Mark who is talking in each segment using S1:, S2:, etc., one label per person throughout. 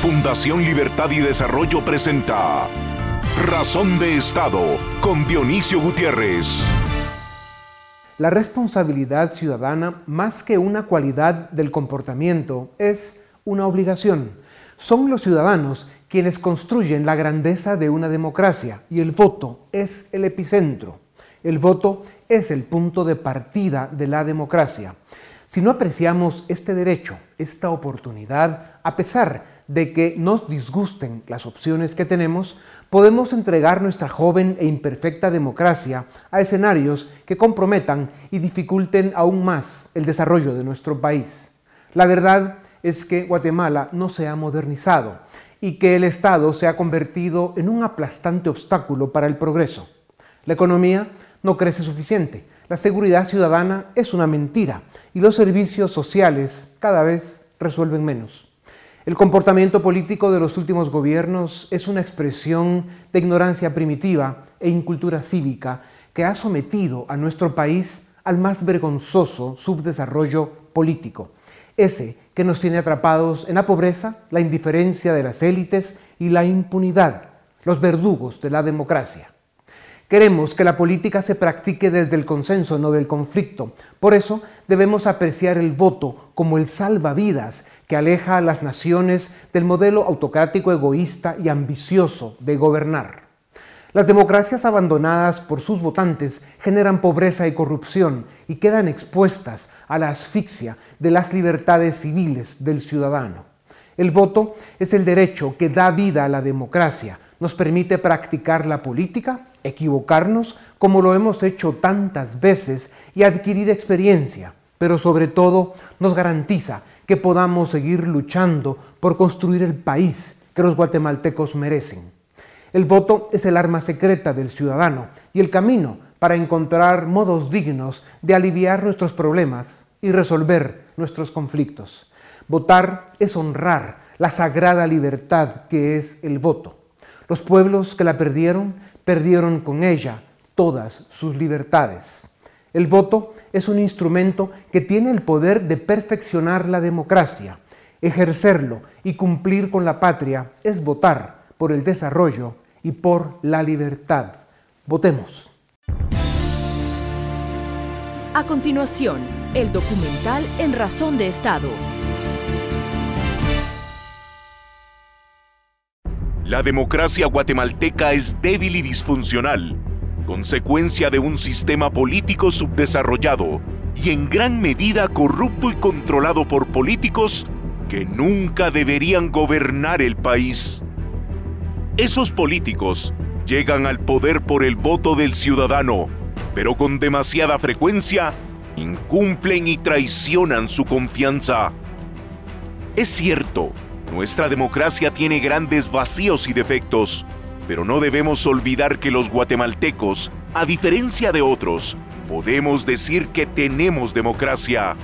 S1: Fundación Libertad y Desarrollo presenta Razón de Estado con Dionisio Gutiérrez.
S2: La responsabilidad ciudadana, más que una cualidad del comportamiento, es una obligación. Son los ciudadanos quienes construyen la grandeza de una democracia y el voto es el epicentro. El voto es el punto de partida de la democracia. Si no apreciamos este derecho, esta oportunidad, a pesar de que nos disgusten las opciones que tenemos, podemos entregar nuestra joven e imperfecta democracia a escenarios que comprometan y dificulten aún más el desarrollo de nuestro país. La verdad es que Guatemala no se ha modernizado y que el Estado se ha convertido en un aplastante obstáculo para el progreso. La economía no crece suficiente, la seguridad ciudadana es una mentira y los servicios sociales cada vez resuelven menos. El comportamiento político de los últimos gobiernos es una expresión de ignorancia primitiva e incultura cívica que ha sometido a nuestro país al más vergonzoso subdesarrollo político, ese que nos tiene atrapados en la pobreza, la indiferencia de las élites y la impunidad, los verdugos de la democracia. Queremos que la política se practique desde el consenso, no del conflicto. Por eso debemos apreciar el voto como el salvavidas que aleja a las naciones del modelo autocrático, egoísta y ambicioso de gobernar. Las democracias abandonadas por sus votantes generan pobreza y corrupción y quedan expuestas a la asfixia de las libertades civiles del ciudadano. El voto es el derecho que da vida a la democracia, nos permite practicar la política, equivocarnos como lo hemos hecho tantas veces y adquirir experiencia, pero sobre todo nos garantiza que podamos seguir luchando por construir el país que los guatemaltecos merecen. El voto es el arma secreta del ciudadano y el camino para encontrar modos dignos de aliviar nuestros problemas y resolver nuestros conflictos. Votar es honrar la sagrada libertad que es el voto. Los pueblos que la perdieron, perdieron con ella todas sus libertades. El voto es un instrumento que tiene el poder de perfeccionar la democracia. Ejercerlo y cumplir con la patria es votar por el desarrollo y por la libertad. Votemos.
S3: A continuación, el documental En Razón de Estado.
S1: La democracia guatemalteca es débil y disfuncional consecuencia de un sistema político subdesarrollado y en gran medida corrupto y controlado por políticos que nunca deberían gobernar el país. Esos políticos llegan al poder por el voto del ciudadano, pero con demasiada frecuencia incumplen y traicionan su confianza. Es cierto, nuestra democracia tiene grandes vacíos y defectos, pero no debemos olvidar que los guatemaltecos, a diferencia de otros, podemos decir que tenemos democracia.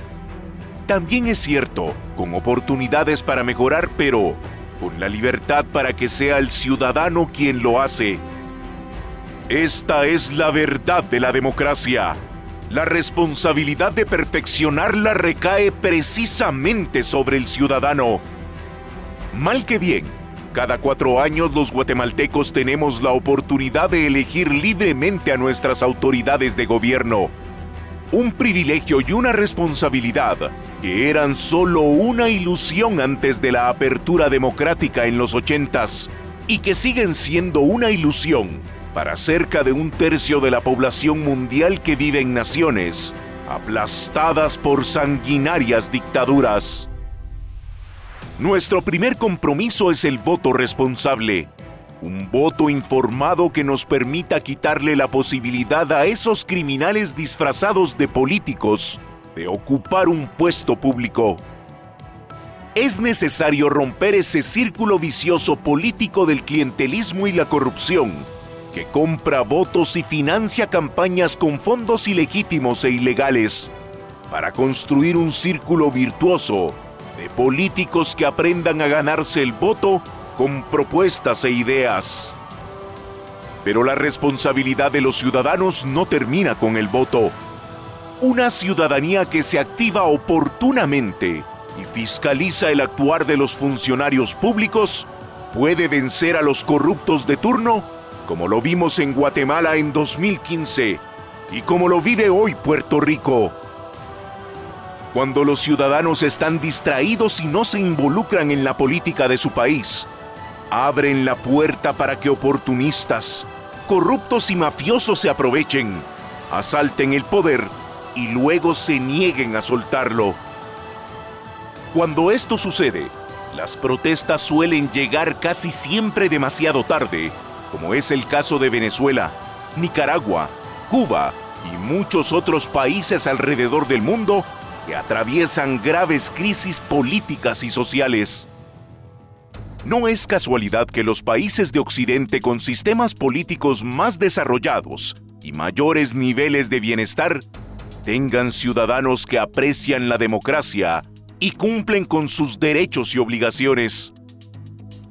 S1: También es cierto, con oportunidades para mejorar, pero con la libertad para que sea el ciudadano quien lo hace. Esta es la verdad de la democracia. La responsabilidad de perfeccionarla recae precisamente sobre el ciudadano. Mal que bien, cada cuatro años los guatemaltecos tenemos la oportunidad de elegir libremente a nuestras autoridades de gobierno. Un privilegio y una responsabilidad que eran solo una ilusión antes de la apertura democrática en los ochentas y que siguen siendo una ilusión para cerca de un tercio de la población mundial que vive en naciones aplastadas por sanguinarias dictaduras. Nuestro primer compromiso es el voto responsable. Un voto informado que nos permita quitarle la posibilidad a esos criminales disfrazados de políticos de ocupar un puesto público. Es necesario romper ese círculo vicioso político del clientelismo y la corrupción, que compra votos y financia campañas con fondos ilegítimos e ilegales, para construir un círculo virtuoso de políticos que aprendan a ganarse el voto con propuestas e ideas. Pero la responsabilidad de los ciudadanos no termina con el voto. Una ciudadanía que se activa oportunamente y fiscaliza el actuar de los funcionarios públicos, puede vencer a los corruptos de turno, como lo vimos en Guatemala en 2015 y como lo vive hoy Puerto Rico. Cuando los ciudadanos están distraídos y no se involucran en la política de su país, abren la puerta para que oportunistas, corruptos y mafiosos se aprovechen, asalten el poder y luego se nieguen a soltarlo. Cuando esto sucede, las protestas suelen llegar casi siempre demasiado tarde, como es el caso de Venezuela, Nicaragua, Cuba y muchos otros países alrededor del mundo que atraviesan graves crisis políticas y sociales. No es casualidad que los países de Occidente con sistemas políticos más desarrollados y mayores niveles de bienestar tengan ciudadanos que aprecian la democracia y cumplen con sus derechos y obligaciones.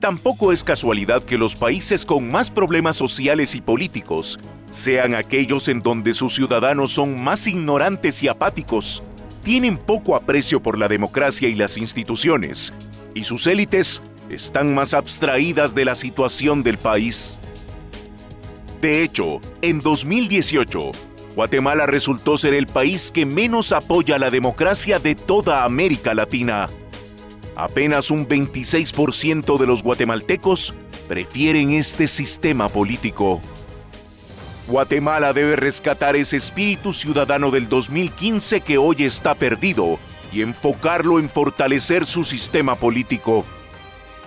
S1: Tampoco es casualidad que los países con más problemas sociales y políticos sean aquellos en donde sus ciudadanos son más ignorantes y apáticos, tienen poco aprecio por la democracia y las instituciones, y sus élites están más abstraídas de la situación del país. De hecho, en 2018, Guatemala resultó ser el país que menos apoya la democracia de toda América Latina. Apenas un 26% de los guatemaltecos prefieren este sistema político. Guatemala debe rescatar ese espíritu ciudadano del 2015 que hoy está perdido y enfocarlo en fortalecer su sistema político.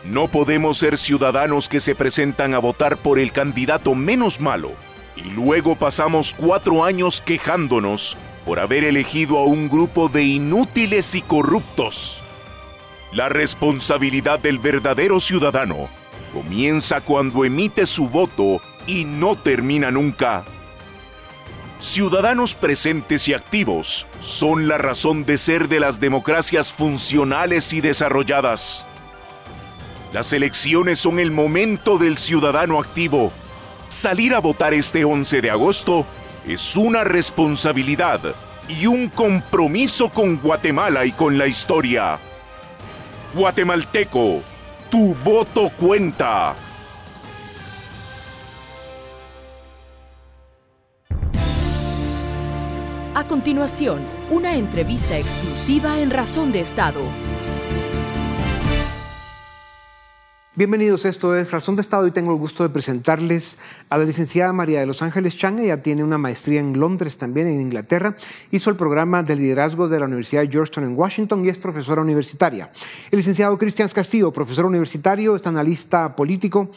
S1: No podemos ser ciudadanos que se presentan a votar por el candidato menos malo y luego pasamos cuatro años quejándonos por haber elegido a un grupo de inútiles y corruptos. La responsabilidad del verdadero ciudadano comienza cuando emite su voto y no termina nunca. Ciudadanos presentes y activos son la razón de ser de las democracias funcionales y desarrolladas. Las elecciones son el momento del ciudadano activo. Salir a votar este 11 de agosto es una responsabilidad y un compromiso con Guatemala y con la historia. Guatemalteco, tu voto cuenta.
S3: Continuación, una entrevista exclusiva en Razón de Estado.
S2: Bienvenidos, esto es Razón de Estado y tengo el gusto de presentarles a la licenciada María de Los Ángeles Chang. Ella tiene una maestría en Londres, también en Inglaterra. Hizo el programa de liderazgo de la Universidad de Georgetown en Washington y es profesora universitaria. El licenciado Cristian Castillo, profesor universitario, es analista político,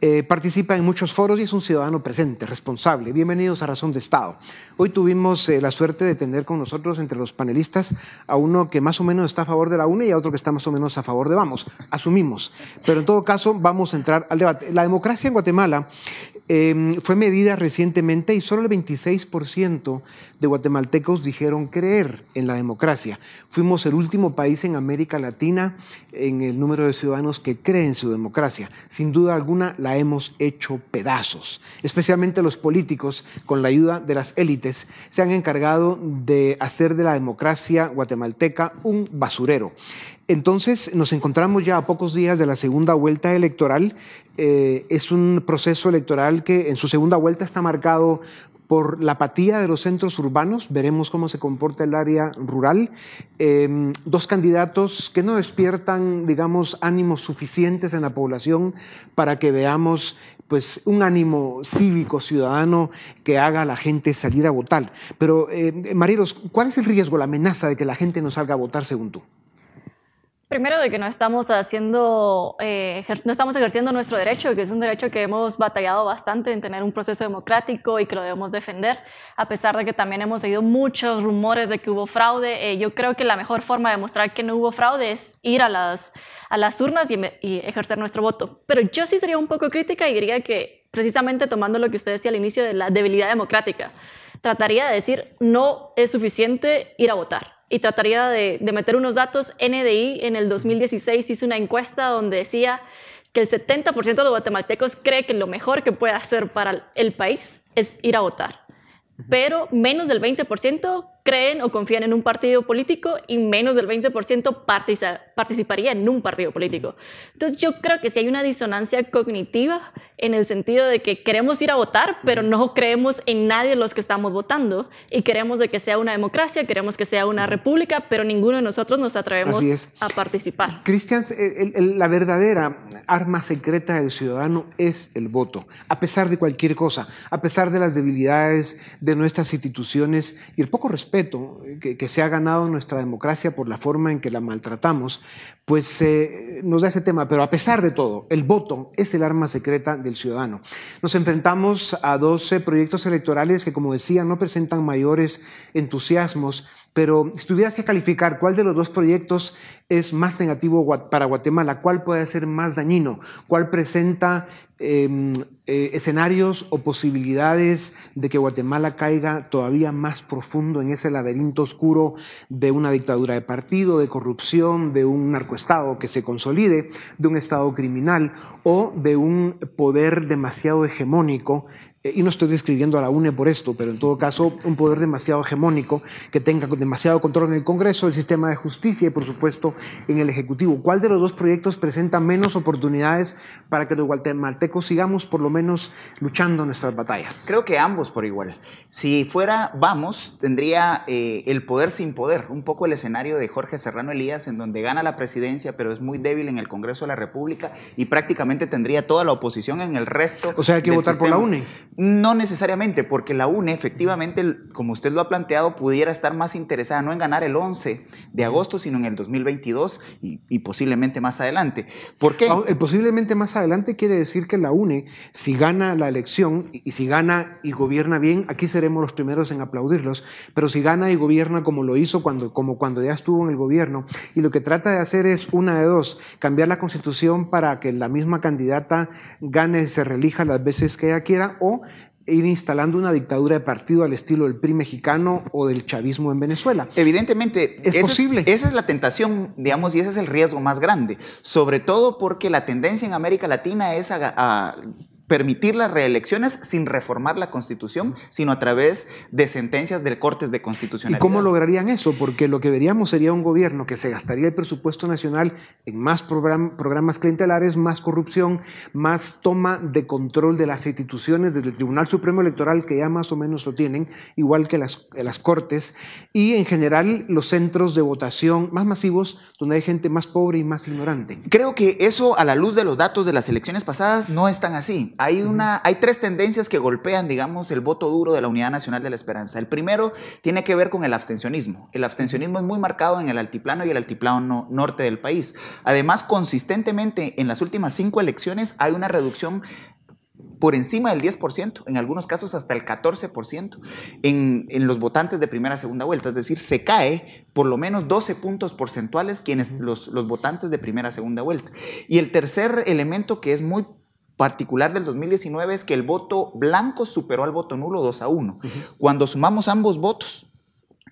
S2: eh, participa en muchos foros y es un ciudadano presente, responsable. Bienvenidos a Razón de Estado. Hoy tuvimos eh, la suerte de tener con nosotros entre los panelistas a uno que más o menos está a favor de la UNE y a otro que está más o menos a favor de Vamos. Asumimos. Pero en todo caso, vamos a entrar al debate. La democracia en Guatemala em, fue medida recientemente y solo el 26% de guatemaltecos dijeron creer en la democracia. Fuimos el último país en América Latina en el número de ciudadanos que creen en su democracia. Sin duda alguna, la hemos hecho pedazos. Especialmente los políticos, con la ayuda de las élites, se han encargado de hacer de la democracia guatemalteca un basurero. Entonces nos encontramos ya a pocos días de la segunda vuelta electoral. Eh, es un proceso electoral que en su segunda vuelta está marcado por la apatía de los centros urbanos, veremos cómo se comporta el área rural, em, dos candidatos que no despiertan, digamos, ánimos suficientes en la población para que veamos pues un ánimo cívico, ciudadano, que haga a la gente salir a votar. Pero, eh, Marilos, ¿cuál es el riesgo, la amenaza de que la gente no salga a votar según tú?
S4: Primero de que no estamos haciendo, eh, no estamos ejerciendo nuestro derecho, que es un derecho que hemos batallado bastante en tener un proceso democrático y que lo debemos defender, a pesar de que también hemos oído muchos rumores de que hubo fraude. Eh, yo creo que la mejor forma de demostrar que no hubo fraude es ir a las, a las urnas y, y ejercer nuestro voto. Pero yo sí sería un poco crítica y diría que precisamente tomando lo que usted decía al inicio de la debilidad democrática, trataría de decir no es suficiente ir a votar y trataría de, meter unos datos. NDI en el 2016 hizo una encuesta donde decía que el 70% de los guatemaltecos cree que lo mejor que puede hacer para el país es ir a votar. Pero menos del 20% creen o confían en un partido político y menos del 20% participaría en un partido político. Entonces yo creo que si hay una disonancia cognitiva en el sentido de que queremos ir a votar, pero no creemos en nadie de los que estamos votando y queremos de que sea una democracia, queremos que sea una república, pero ninguno de nosotros nos atrevemos a participar.
S2: Cristian, la verdadera arma secreta del ciudadano es el voto, a pesar de cualquier cosa, a pesar de las debilidades de nuestras instituciones y el poco respeto que, que se ha ganado nuestra democracia por la forma en que la maltratamos, pues eh, nos da ese tema. Pero a pesar de todo, el voto es el arma secreta del ciudadano. Nos enfrentamos a 12 proyectos electorales que, como decía, no presentan mayores entusiasmos, pero si tuvieras que calificar cuál de los dos proyectos es más negativo para Guatemala, cuál puede ser más dañino, cuál presenta em, eh, escenarios o posibilidades de que Guatemala caiga todavía más profundo en ese laberinto oscuro de una dictadura de partido, de corrupción, de un narcoestado que se consolide, de un estado criminal o de un poder demasiado hegemónico y no estoy describiendo a la UNE por esto, pero en todo caso un poder demasiado hegemónico que tenga demasiado control en el Congreso, el sistema de justicia y por supuesto en el Ejecutivo. ¿Cuál de los dos proyectos presenta menos oportunidades para que los guatemaltecos sigamos por lo menos luchando nuestras batallas?
S5: Creo que ambos por igual. Si fuera vamos, tendría eh, el poder sin poder, un poco el escenario de Jorge Serrano Elías, en donde gana la presidencia, pero es muy débil en el Congreso de la República y prácticamente tendría toda la oposición en el resto.
S2: O sea, hay que votar por la UNE.
S5: No necesariamente, porque la UNE efectivamente, como usted lo ha planteado, pudiera estar más interesada no en ganar el 11 de agosto, sino en el 2022 y, posiblemente más adelante. ¿Por qué?
S2: El posiblemente más adelante quiere decir que la UNE, si gana la elección y, si gana y gobierna bien, aquí seremos los primeros en aplaudirlos, pero si gana y gobierna como lo hizo cuando, como cuando ya estuvo en el gobierno, y lo que trata de hacer es una de dos, cambiar la constitución para que la misma candidata gane y se relija las veces que ella quiera, o ir instalando una dictadura de partido al estilo del PRI mexicano o del chavismo en Venezuela.
S5: Evidentemente, es posible. esa es la tentación, digamos, y ese es el riesgo más grande, sobre todo porque la tendencia en América Latina es a permitir las reelecciones sin reformar la Constitución, sino a través de sentencias de cortes de constitucionalidad.
S2: ¿Y cómo lograrían eso? Porque lo que veríamos sería un gobierno que se gastaría el presupuesto nacional en más programas clientelares, más corrupción, más toma de control de las instituciones desde el Tribunal Supremo Electoral, que ya más o menos lo tienen, igual que las, las cortes, y en general los centros de votación más masivos, donde hay gente más pobre y más ignorante.
S5: Creo que eso, a la luz de los datos de las elecciones pasadas, no es tan así hay, una, hay tres tendencias que golpean, digamos, el voto duro de la Unidad Nacional de la Esperanza. El primero tiene que ver con el abstencionismo. El abstencionismo es muy marcado en el altiplano y el altiplano norte del país. Además, consistentemente en las últimas cinco elecciones hay una reducción por encima del 10%, en algunos casos hasta el 14% en, en, los votantes de primera y segunda vuelta. Es decir, se cae por lo menos 12 puntos porcentuales quienes, los, los votantes de primera y segunda vuelta. Y el tercer elemento que es muy particular del 2019 es que el voto blanco superó al voto nulo 2 a 1. Cuando sumamos ambos votos,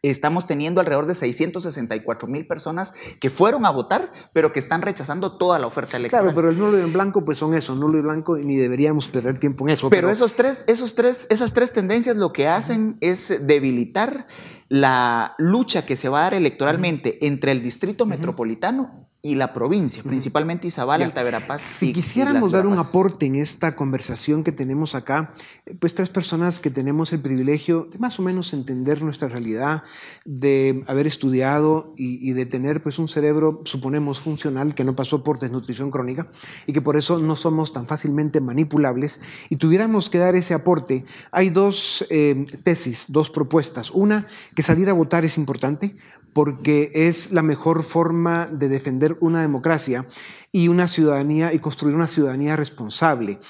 S5: estamos teniendo alrededor de 664 mil personas que fueron a votar, pero que están rechazando toda la oferta electoral.
S2: Claro, pero el nulo y el blanco, pues son eso, nulo y blanco, y ni deberíamos perder tiempo en eso.
S5: Pero, Esos tres, esos tres, esas tres tendencias lo que hacen es debilitar la lucha que se va a dar electoralmente entre el distrito metropolitano y la provincia, principalmente Izabal, Alta Verapaz.
S2: Si quisiéramos dar un aporte en esta conversación que tenemos acá, pues tres personas que tenemos el privilegio de más o menos entender nuestra realidad, de haber estudiado y, de tener pues un cerebro, suponemos, funcional, que no pasó por desnutrición crónica y que por eso no somos tan fácilmente manipulables, y tuviéramos que dar ese aporte, hay dos eh, tesis, dos propuestas. Una, que salir a votar es importante porque es la mejor forma de defender una democracia y una ciudadanía y construir una ciudadanía responsable.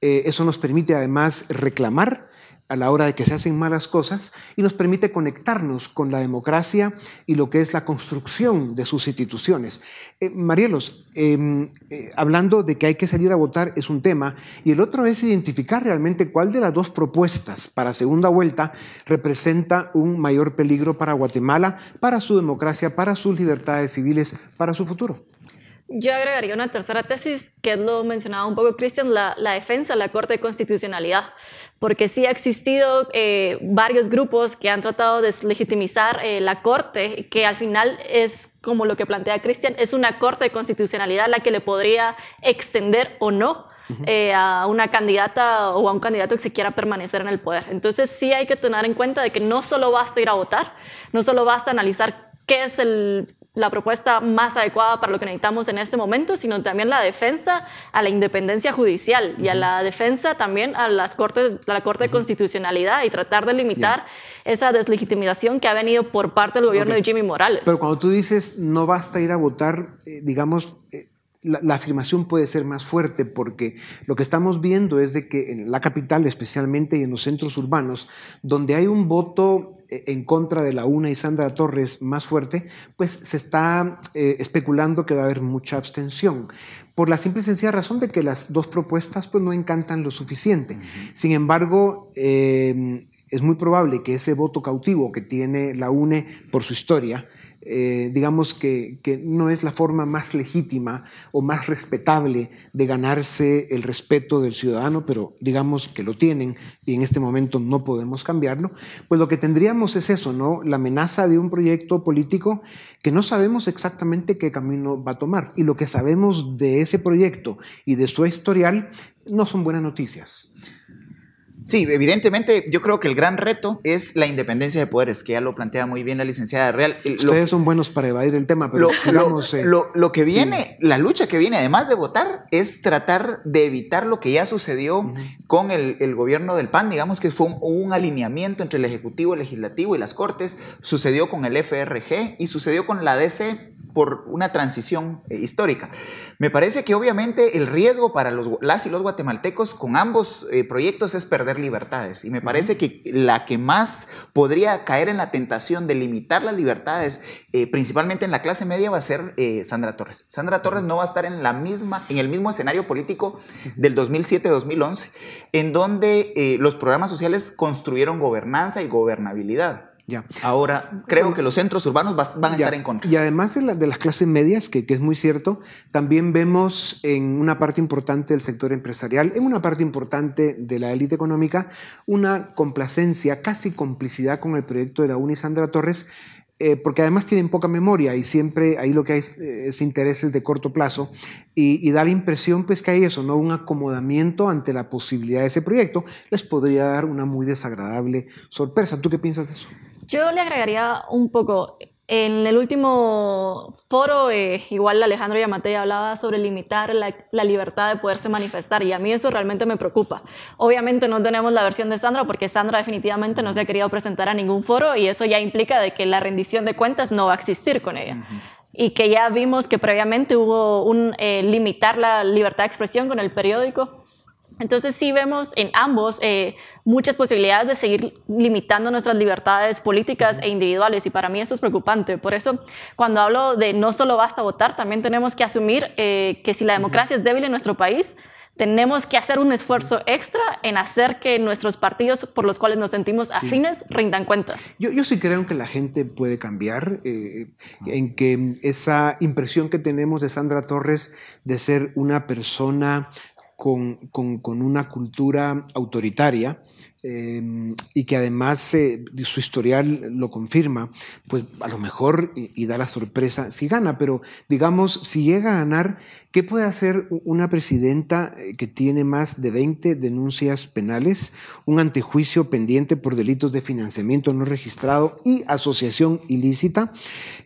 S2: Eh, eso nos permite además reclamar a la hora de que se hacen malas cosas y nos permite conectarnos con la democracia y lo que es la construcción de sus instituciones. Eh, Marielos, em, eh, hablando de que hay que salir a votar es un tema y el otro es identificar realmente cuál de las dos propuestas para segunda vuelta representa un mayor peligro para Guatemala, para su democracia, para sus libertades civiles, para su futuro.
S4: Yo agregaría una tercera tesis, que lo mencionaba un poco Cristian, la, la defensa de la Corte de Constitucionalidad porque sí ha existido eh, varios grupos que han tratado de deslegitimizar eh, la Corte, que al final es como lo que plantea Cristian, es una Corte de Constitucionalidad la que le podría extender o no eh, a una candidata o a un candidato que se quiera permanecer en el poder. Entonces sí hay que tener en cuenta de que no solo basta ir a votar, no solo basta analizar qué es el la propuesta más adecuada para lo que necesitamos en este momento, sino también la defensa a la independencia judicial y a la defensa también a las cortes, a la Corte de Constitucionalidad y tratar de limitar esa deslegitimización que ha venido por parte del gobierno de Jimmy Morales.
S2: Pero cuando tú dices no basta ir a votar, eh, digamos, eh, la, afirmación puede ser más fuerte porque lo que estamos viendo es de que en la capital, especialmente y en los centros urbanos, donde hay un voto eh, en contra de la UNA y Sandra Torres más fuerte, pues se está eh, especulando que va a haber mucha abstención por la simple y sencilla razón de que las dos propuestas pues, no encantan lo suficiente. Sin embargo, eh, es muy probable que ese voto cautivo que tiene la UNE por su historia, eh, digamos que, no es la forma más legítima o más respetable de ganarse el respeto del ciudadano, pero digamos que lo tienen y en este momento no podemos cambiarlo, pues lo que tendríamos es eso, ¿no? La amenaza de un proyecto político que no sabemos exactamente qué camino va a tomar. Y lo que sabemos de ese proyecto y de su historial no son buenas noticias.
S5: Sí, evidentemente yo creo que el gran reto es la independencia de poderes, que ya lo plantea muy bien la licenciada Real.
S2: Ustedes son buenos para evadir el tema, pero
S5: lo, eh, lo, que viene, la lucha que viene, además de votar, es tratar de evitar lo que ya sucedió con el, gobierno del PAN, digamos que fue un, un, alineamiento entre el Ejecutivo, el Legislativo y las Cortes, sucedió con el FRG y sucedió con la DC por una transición eh, histórica. Me parece que obviamente el riesgo para los, las y los guatemaltecos con ambos eh, proyectos es perder libertades. Y me parece que la que más podría caer en la tentación de limitar las libertades, eh, principalmente en la clase media, va a ser Sandra Torres. Sandra Torres no va a estar en, la misma, en el mismo escenario político del 2007-2011, en donde los programas sociales construyeron gobernanza y gobernabilidad. Ya. Ahora, creo que los centros urbanos van a estar en contra.
S2: Y además de, las clases medias, que, es muy cierto, también vemos en una parte importante del sector empresarial, en una parte importante de la élite económica, una complacencia, casi complicidad con el proyecto de la Unisandra Torres, eh, porque además tienen poca memoria y siempre ahí lo que hay eh, es intereses de corto plazo y, da la impresión pues que hay eso, ¿no? un acomodamiento ante la posibilidad de ese proyecto, les podría dar una muy desagradable sorpresa. ¿Tú qué piensas de eso?
S4: Yo le agregaría un poco, en el último foro, eh, igual Alejandro Yamatei hablaba sobre limitar la, la, libertad de poderse manifestar y a mí eso realmente me preocupa. Obviamente no tenemos la versión de Sandra porque Sandra definitivamente no se ha querido presentar a ningún foro y eso ya implica de que la rendición de cuentas no va a existir con ella. Y que ya vimos que previamente hubo un eh, limitar la libertad de expresión con el periódico entonces sí vemos en ambos eh, muchas posibilidades de seguir limitando nuestras libertades políticas e individuales y para mí eso es preocupante. Por eso cuando hablo de no solo basta votar, también tenemos que asumir eh, que si la democracia es débil en nuestro país, tenemos que hacer un esfuerzo extra en hacer que nuestros partidos por los cuales nos sentimos afines rindan cuentas.
S2: Yo, yo, sí creo que la gente puede cambiar, eh, en que esa impresión que tenemos de Sandra Torres de ser una persona con, con, una cultura autoritaria em, y que además eh, su historial lo confirma, pues a lo mejor y, da la sorpresa si gana, pero digamos, si llega a ganar, ¿qué puede hacer una presidenta eh, que tiene más de 20 denuncias penales, un antejuicio pendiente por delitos de financiamiento no registrado y asociación ilícita?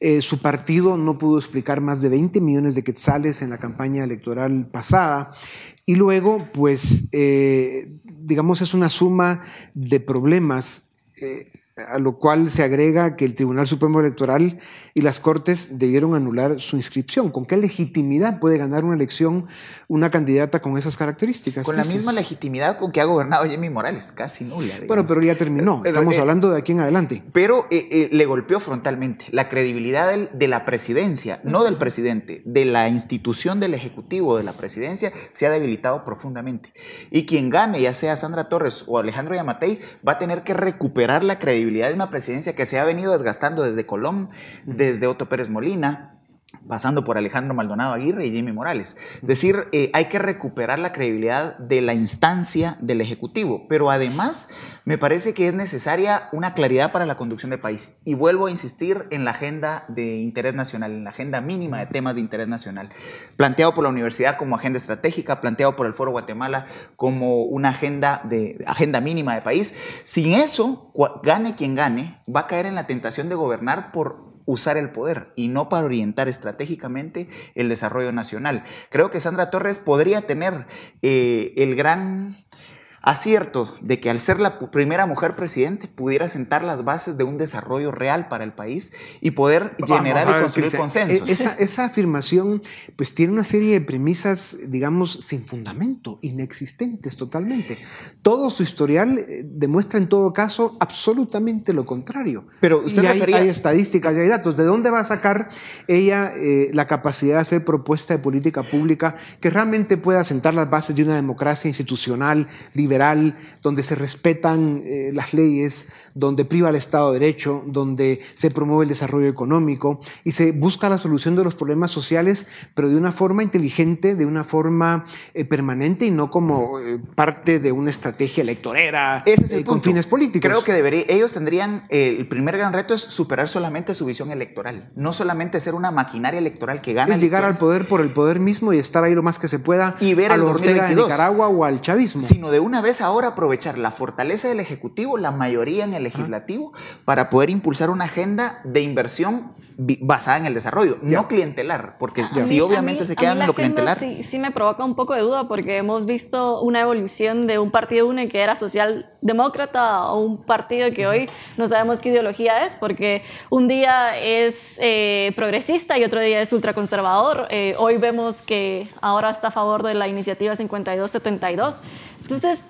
S2: Eh, su partido no pudo explicar más de 20 millones de quetzales en la campaña electoral pasada. Y luego, pues, eh, digamos, es una suma de problemas eh, a lo cual se agrega que el Tribunal Supremo Electoral y las Cortes debieron anular su inscripción. ¿Con qué legitimidad puede ganar una elección una candidata con esas características?
S5: Con la misma legitimidad con que ha gobernado Jimmy Morales, casi nula.
S2: Bueno, pero ya terminó, estamos eh, hablando de aquí en adelante.
S5: Pero eh, eh, le golpeó frontalmente la credibilidad de la presidencia, no del presidente, de la institución del Ejecutivo, de la presidencia, se ha debilitado profundamente. Y quien gane, ya sea Sandra Torres o Alejandro Yamatei, va a tener que recuperar la credibilidad de una presidencia que se ha venido desgastando desde Colón, desde Otto Pérez Molina, pasando por Alejandro Maldonado Aguirre y Jimmy Morales. Es decir, eh, hay que recuperar la credibilidad de la instancia del Ejecutivo, pero además me parece que es necesaria una claridad para la conducción del país. Y vuelvo a insistir en la agenda de interés nacional, en la agenda mínima de temas de interés nacional, planteado por la universidad como agenda estratégica, planteado por el Foro Guatemala como una agenda, de, agenda mínima de país. Sin eso, gane quien gane, va a caer en la tentación de gobernar por usar el poder y no para orientar estratégicamente el desarrollo nacional. Creo que Sandra Torres podría tener eh, el gran acierto de que al ser la primera mujer presidente pudiera sentar las bases de un desarrollo real para el país y poder generar y construir consensos.
S2: E-, esa, esa, afirmación pues tiene una serie de premisas, digamos, sin fundamento, inexistentes totalmente. Todo su historial eh, demuestra en todo caso absolutamente lo contrario.
S5: Pero usted
S2: y hay, estadísticas y hay datos. ¿De dónde va a sacar ella eh, la capacidad de hacer propuesta de política pública que realmente pueda sentar las bases de una democracia institucional, libre liberal, donde se respetan eh, las leyes, donde priva el Estado de Derecho, donde se promueve el desarrollo económico y se busca la solución de los problemas sociales, pero de una forma inteligente, de una forma eh, permanente y no como eh, parte de una estrategia electorera con fines políticos.
S5: Creo que debería, ellos tendrían, el primer gran reto es superar solamente su visión electoral, no solamente ser una maquinaria electoral que gana.
S2: Es llegar al poder por el poder mismo y estar ahí lo más que se pueda
S5: y ver a
S2: al Ortega de Nicaragua o al chavismo.
S5: Sino de una vez ahora aprovechar la fortaleza del Ejecutivo, la mayoría en el Legislativo, para poder impulsar una agenda de inversión basada en el desarrollo, no clientelar, porque si obviamente se quedan en lo clientelar.
S4: Sí, sí me provoca un poco de duda porque hemos visto una evolución de un partido UNE que era socialdemócrata a un partido que hoy no sabemos qué ideología es, porque un día es eh, progresista y otro día es ultraconservador. Eh, hoy vemos que ahora está a favor de la iniciativa 5272. Entonces,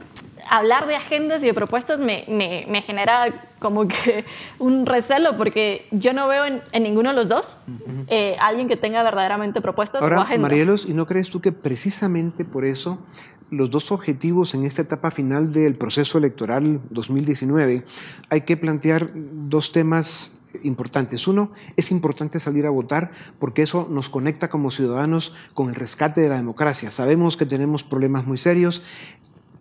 S4: hablar de agendas y de propuestas me, me, genera como que un recelo porque yo no veo en, ninguno de los dos eh, alguien que tenga verdaderamente propuestas
S2: Ahora,
S4: o agendas.
S2: Marielos, ¿y no crees tú que precisamente por eso los dos objetivos en esta etapa final del proceso electoral 2019 hay que plantear dos temas importantes. Uno, es importante salir a votar porque eso nos conecta como ciudadanos con el rescate de la democracia. Sabemos que tenemos problemas muy serios,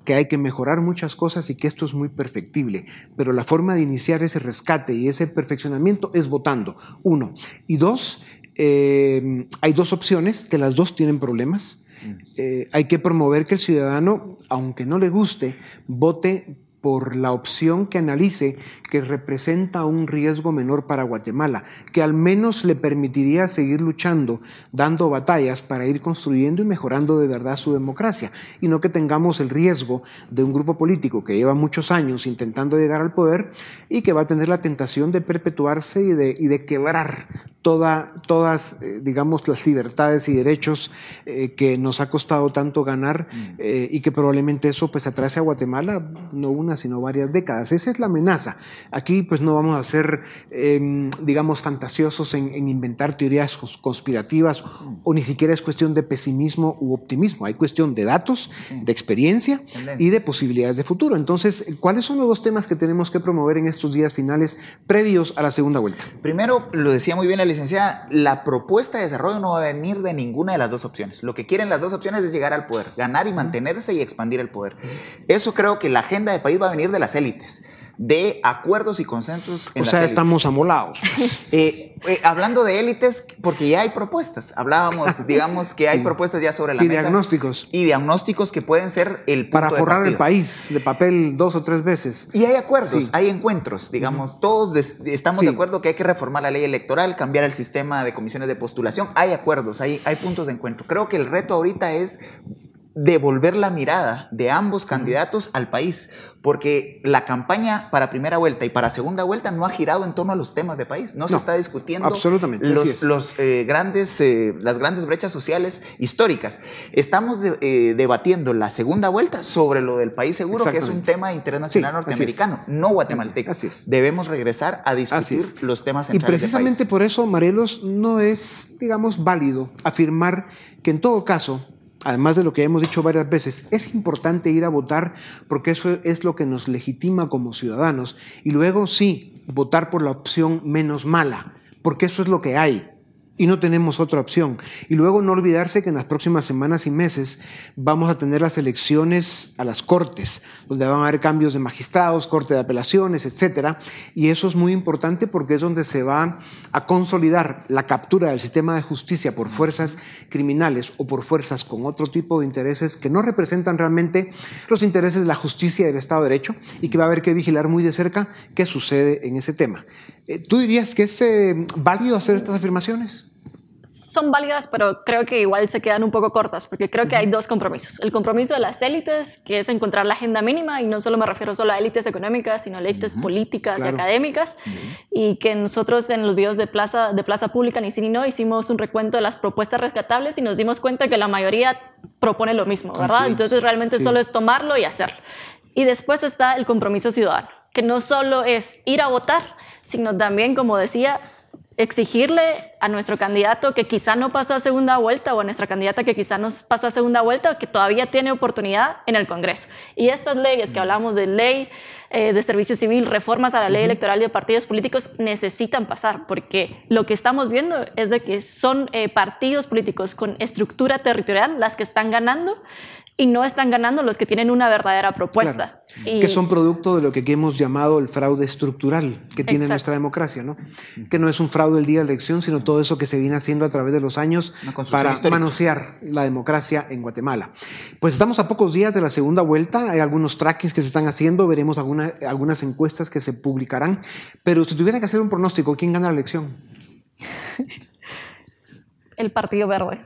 S2: que hay que mejorar muchas cosas y que esto es muy perfectible, pero la forma de iniciar ese rescate y ese perfeccionamiento es votando, uno. Y dos, eh, hay dos opciones, que las dos tienen problemas. Mm. Eh, hay que promover que el ciudadano, aunque no le guste, vote por la opción que analice que representa un riesgo menor para Guatemala, que al menos le permitiría seguir luchando, dando batallas para ir construyendo y mejorando de verdad su democracia, y no que tengamos el riesgo de un grupo político que lleva muchos años intentando llegar al poder y que va a tener la tentación de perpetuarse y de, y de quebrar toda, todas, eh, digamos, las libertades y derechos eh, que nos ha costado tanto ganar mm. eh, y que probablemente eso pues atrase a Guatemala no una, sino varias décadas. Esa es la amenaza. Aquí pues no vamos a ser, em, digamos, fantasiosos en, inventar teorías conspirativas o ni siquiera es cuestión de pesimismo u optimismo. Hay cuestión de datos, de experiencia y de posibilidades de futuro. Entonces, ¿cuáles son los dos temas que tenemos que promover en estos días finales previos a la segunda vuelta?
S5: Primero, lo decía muy bien la licenciada, la propuesta de desarrollo no va a venir de ninguna de las dos opciones. Lo que quieren las dos opciones es llegar al poder, ganar y mantenerse y expandir el poder. Eso creo que la agenda de país va a venir de las élites de acuerdos y consensos
S2: en O sea, estamos amolados.
S5: Eh, eh, hablando de élites, porque ya hay propuestas. Hablábamos, digamos, que hay propuestas ya sobre la
S2: y
S5: mesa.
S2: Y diagnósticos.
S5: Y diagnósticos que pueden ser el
S2: Para forrar el país de papel dos o tres veces.
S5: Y hay acuerdos, hay encuentros, digamos. Todos estamos de acuerdo que hay que reformar la ley electoral, cambiar el sistema de comisiones de postulación. Hay acuerdos, hay, hay puntos de encuentro. Creo que el reto ahorita es devolver la mirada de ambos candidatos al país, porque la campaña para primera vuelta y para segunda vuelta no ha girado en torno a los temas de país, no, se está discutiendo
S2: absolutamente,
S5: los, eh, grandes, eh, las grandes brechas sociales históricas. Estamos eh, debatiendo la segunda vuelta sobre lo del país seguro, que es un tema internacional norteamericano, no guatemalteco. Debemos regresar a discutir los temas centrales.
S2: Y precisamente por eso, Marelos, no es, digamos, válido afirmar que en todo caso además de lo que hemos dicho varias veces, es importante ir a votar porque eso es lo que nos legitima como ciudadanos. Y luego sí, votar por la opción menos mala, porque eso es lo que hay. Y no tenemos otra opción. Y luego no olvidarse que en las próximas semanas y meses vamos a tener las elecciones a las cortes, donde van a haber cambios de magistrados, corte de apelaciones, etcétera, y eso es muy importante porque es donde se va a consolidar la captura del sistema de justicia por fuerzas criminales o por fuerzas con otro tipo de intereses que no representan realmente los intereses de la justicia y del Estado de Derecho y que va a haber que vigilar muy de cerca qué sucede en ese tema. Eh, ¿Tú dirías que es eh, válido hacer estas afirmaciones?
S4: Son válidas, pero creo que igual se quedan un poco cortas, porque creo que hay dos compromisos. El compromiso de las élites, que es encontrar la agenda mínima, y no solo me refiero solo a élites económicas, sino a élites políticas y académicas, y que nosotros en los videos de Plaza, de Plaza Pública, ni sí ni no, hicimos un recuento de las propuestas rescatables y nos dimos cuenta que la mayoría propone lo mismo, ¿verdad? Entonces realmente solo es tomarlo y hacerlo. Y después está el compromiso ciudadano, que no solo es ir a votar, sino también, como decía, exigirle a nuestro candidato que quizá no pasó a segunda vuelta o a nuestra candidata que quizá no pasó a segunda vuelta, que todavía tiene oportunidad en el Congreso. Y estas leyes que hablamos de ley eh, de servicio civil, reformas a la ley electoral de partidos políticos, necesitan pasar, porque lo que estamos viendo es de que son eh, partidos políticos con estructura territorial las que están ganando y no están ganando los que tienen una verdadera propuesta.
S2: Que son producto de lo que hemos llamado el fraude estructural que tiene nuestra democracia, ¿no? Que no es un fraude el día de la elección, sino todo eso que se viene haciendo a través de los años para manosear la democracia en Guatemala. Pues estamos a pocos días de la segunda vuelta, hay algunos trackings que se están haciendo, veremos alguna, algunas encuestas que se publicarán, pero si tuviera que hacer un pronóstico, ¿quién gana la elección?
S4: el Partido Verde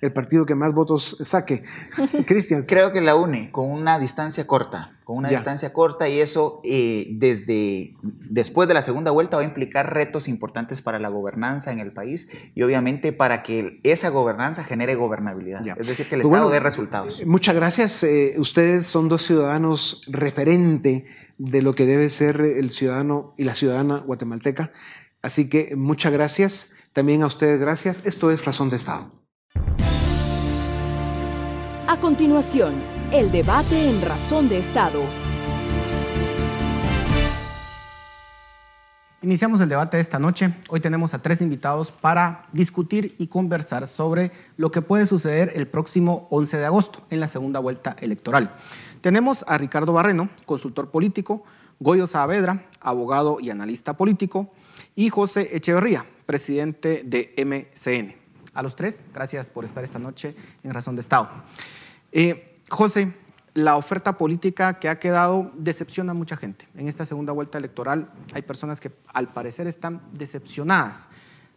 S2: el partido que más votos saque. Cristian.
S5: Creo que la une con una distancia corta, con una distancia corta y eso eh, desde después de la segunda vuelta va a implicar retos importantes para la gobernanza en el país y obviamente para que esa gobernanza genere gobernabilidad. Es decir, que el pues Estado dé resultados.
S2: Eh, muchas gracias. Eh, ustedes son dos ciudadanos referente de lo que debe ser el ciudadano y la ciudadana guatemalteca. Así que muchas gracias. También a ustedes gracias. Esto es Razón de Estado.
S3: A continuación, el debate en Razón de Estado.
S6: Iniciamos el debate de esta noche. Hoy tenemos a tres invitados para discutir y conversar sobre lo que puede suceder el próximo 11 de agosto en la segunda vuelta electoral. Tenemos a Ricardo Barreno, consultor político, Goyo Saavedra, abogado y analista político, y José Echeverría, presidente de MCN. A los tres, gracias por estar esta noche en Razón de Estado. Eh, José, la oferta política que ha quedado decepciona a mucha gente. En esta segunda vuelta electoral hay personas que al parecer están decepcionadas.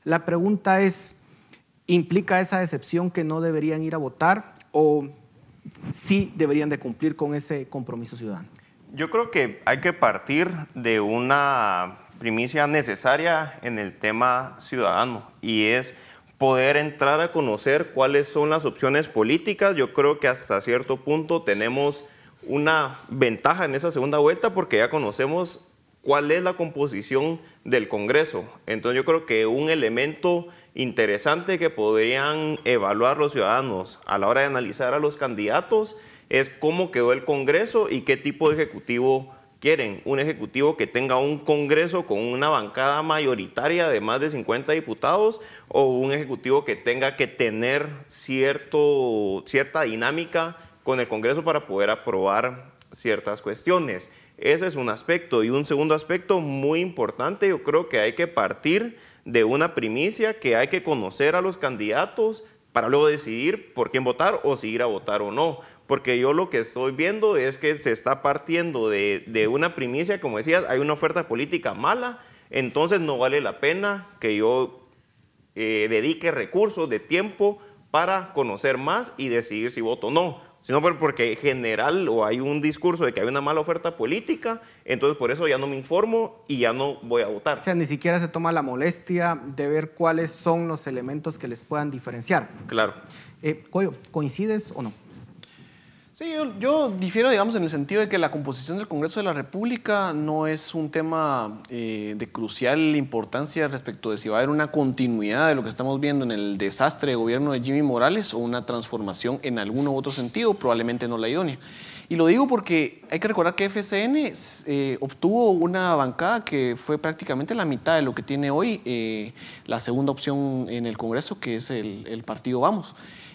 S6: La pregunta es, ¿implica esa decepción que no deberían ir a votar o sí deberían de cumplir con ese compromiso ciudadano?
S7: Yo creo que hay que partir de una primicia necesaria en el tema ciudadano y es poder entrar a conocer cuáles son las opciones políticas. Yo creo que hasta cierto punto tenemos una ventaja en esa segunda vuelta porque ya conocemos cuál es la composición del Congreso. Entonces yo creo que un elemento interesante que podrían evaluar los ciudadanos a la hora de analizar a los candidatos es cómo quedó el Congreso y qué tipo de ejecutivo quieren un ejecutivo que tenga un Congreso con una bancada mayoritaria de más de 50 diputados o un ejecutivo que tenga que tener cierto, cierta dinámica con el Congreso para poder aprobar ciertas cuestiones. Ese es un aspecto. Y un segundo aspecto muy importante, yo creo que hay que partir de una primicia que hay que conocer a los candidatos para luego decidir por quién votar o si ir a votar o no porque yo lo que estoy viendo es que se está partiendo de, una primicia, como decías, hay una oferta política mala, entonces no vale la pena que yo eh, dedique recursos de tiempo para conocer más y decidir si voto o no, sino porque en general o hay un discurso de que hay una mala oferta política, entonces por eso ya no me informo y ya no voy a votar.
S6: O sea, ni siquiera se toma la molestia de ver cuáles son los elementos que les puedan diferenciar.
S7: Claro.
S6: Eh, Coyo, ¿coincides o no?
S8: Sí, yo, difiero, digamos, en el sentido de que la composición del Congreso de la República no es un tema eh, de crucial importancia respecto de si va a haber una continuidad de lo que estamos viendo en el desastre de gobierno de Jimmy Morales o una transformación en algún u otro sentido, probablemente no la idónea. Y lo digo porque hay que recordar que FCN eh, obtuvo una bancada que fue prácticamente la mitad de lo que tiene hoy eh, la segunda opción en el Congreso, que es el partido Vamos.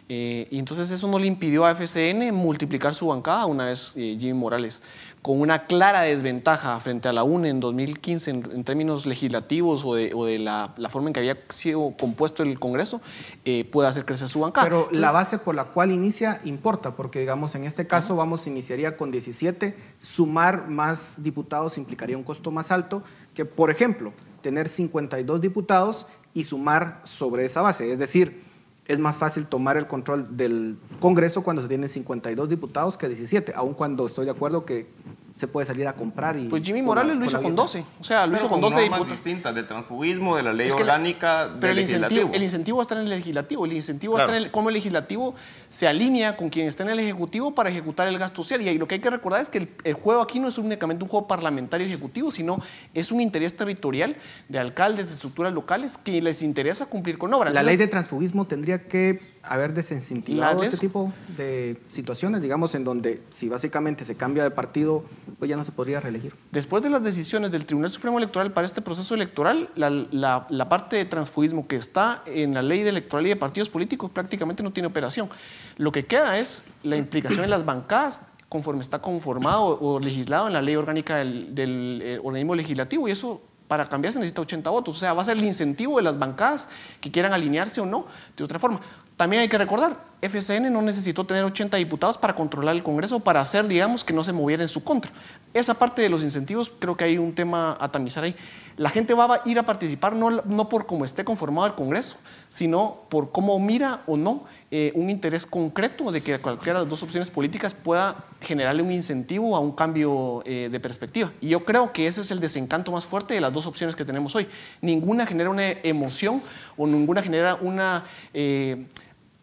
S8: Eh, y entonces eso no le impidió a FCN multiplicar su bancada una vez eh, Jimmy Morales, con una clara desventaja frente a la UNE en 2015 en, términos legislativos o de, la, forma en que había sido compuesto el Congreso, eh, puede hacer crecer su bancada.
S6: Pero la base por la cual inicia importa, porque digamos en este caso vamos iniciaría con 17, sumar más diputados implicaría un costo más alto que, por ejemplo, tener 52 diputados y sumar sobre esa base, es decir, es más fácil tomar el control del Congreso cuando se tienen 52 diputados que 17, aun cuando estoy de acuerdo que se puede salir a comprar y...
S8: Pues Jimmy Morales lo hizo con 12. O sea, lo hizo con 12
S7: diputados. distintas, del transfugismo, de la ley orgánica,
S8: pero el incentivo, el incentivo va a estar en el legislativo. El incentivo va a estar en el, cómo el legislativo se alinea con quien está en el ejecutivo para ejecutar el gasto social. Y lo que hay que recordar es que el, juego aquí no es únicamente un juego parlamentario ejecutivo, sino es un interés territorial de alcaldes, de estructuras locales que les interesa cumplir con obras.
S6: La ley de transfugismo tendría que haber desincentivado este tipo de situaciones, digamos, en donde si básicamente se cambia de partido, pues ya no se podría reelegir.
S8: Después de las decisiones del Tribunal Supremo Electoral para este proceso electoral, la, la, parte de transfugismo que está en la ley de electoral y de partidos políticos prácticamente no tiene operación. Lo que queda es la implicación en las bancadas conforme está conformado o legislado en la ley orgánica del, del eh, organismo legislativo y eso para cambiar se necesita 80 votos. O sea, va a ser el incentivo de las bancadas que quieran alinearse o no de otra forma. También hay que recordar, FCN no necesitó tener 80 diputados para controlar el Congreso, para hacer, digamos, que no se moviera en su contra. Esa parte de los incentivos, creo que hay un tema a tamizar ahí. La gente va a ir a participar no, no por cómo esté conformado el Congreso, sino por cómo mira o no eh, un interés concreto de que cualquiera de las dos opciones políticas pueda generarle un incentivo a un cambio eh, de perspectiva. Y yo creo que ese es el desencanto más fuerte de las dos opciones que tenemos hoy. Ninguna genera una emoción o ninguna genera una... Eh,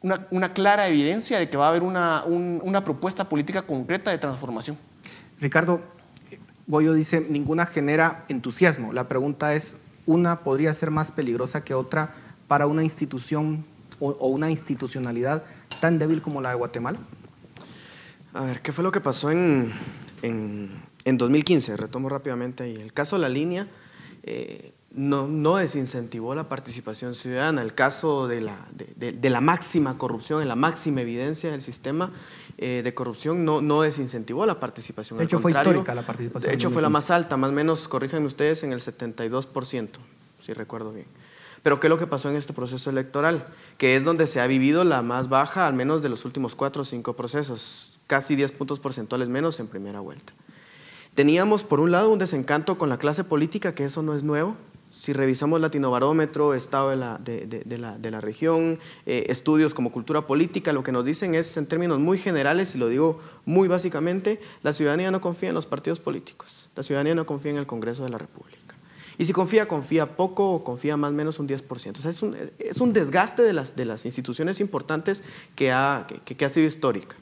S8: una, clara evidencia de que va a haber una, una propuesta política concreta de transformación.
S6: Ricardo, Goyo dice, ninguna genera entusiasmo. La pregunta es, ¿una podría ser más peligrosa que otra para una institución o, una institucionalidad tan débil como la de Guatemala?
S9: A ver, ¿qué fue lo que pasó en, en, 2015? Retomo rápidamente ahí. El caso de la línea, eh, no, no, desincentivó la participación ciudadana. El caso de la, de, la máxima corrupción, la máxima evidencia del sistema eh, de corrupción no, no desincentivó la participación.
S6: De hecho, fue histórica la participación.
S9: De hecho, fue la más alta, más o menos, corríjanme ustedes, en el 72%, si recuerdo bien. Pero ¿qué es lo que pasó en este proceso electoral? Que es donde se ha vivido la más baja, al menos de los últimos cuatro o cinco procesos, casi 10 puntos porcentuales menos en primera vuelta. Teníamos, por un lado, un desencanto con la clase política, que eso no es nuevo, si revisamos Latinobarómetro, Estado de la, de, la, región, eh, estudios como cultura política, lo que nos dicen es, en términos muy generales, y lo digo muy básicamente, la ciudadanía no confía en los partidos políticos, la ciudadanía no confía en el Congreso de la República. Y si confía, confía poco o confía más o menos un 10%. O sea, es un, es un desgaste de las, de las instituciones importantes que ha, que, ha sido histórica.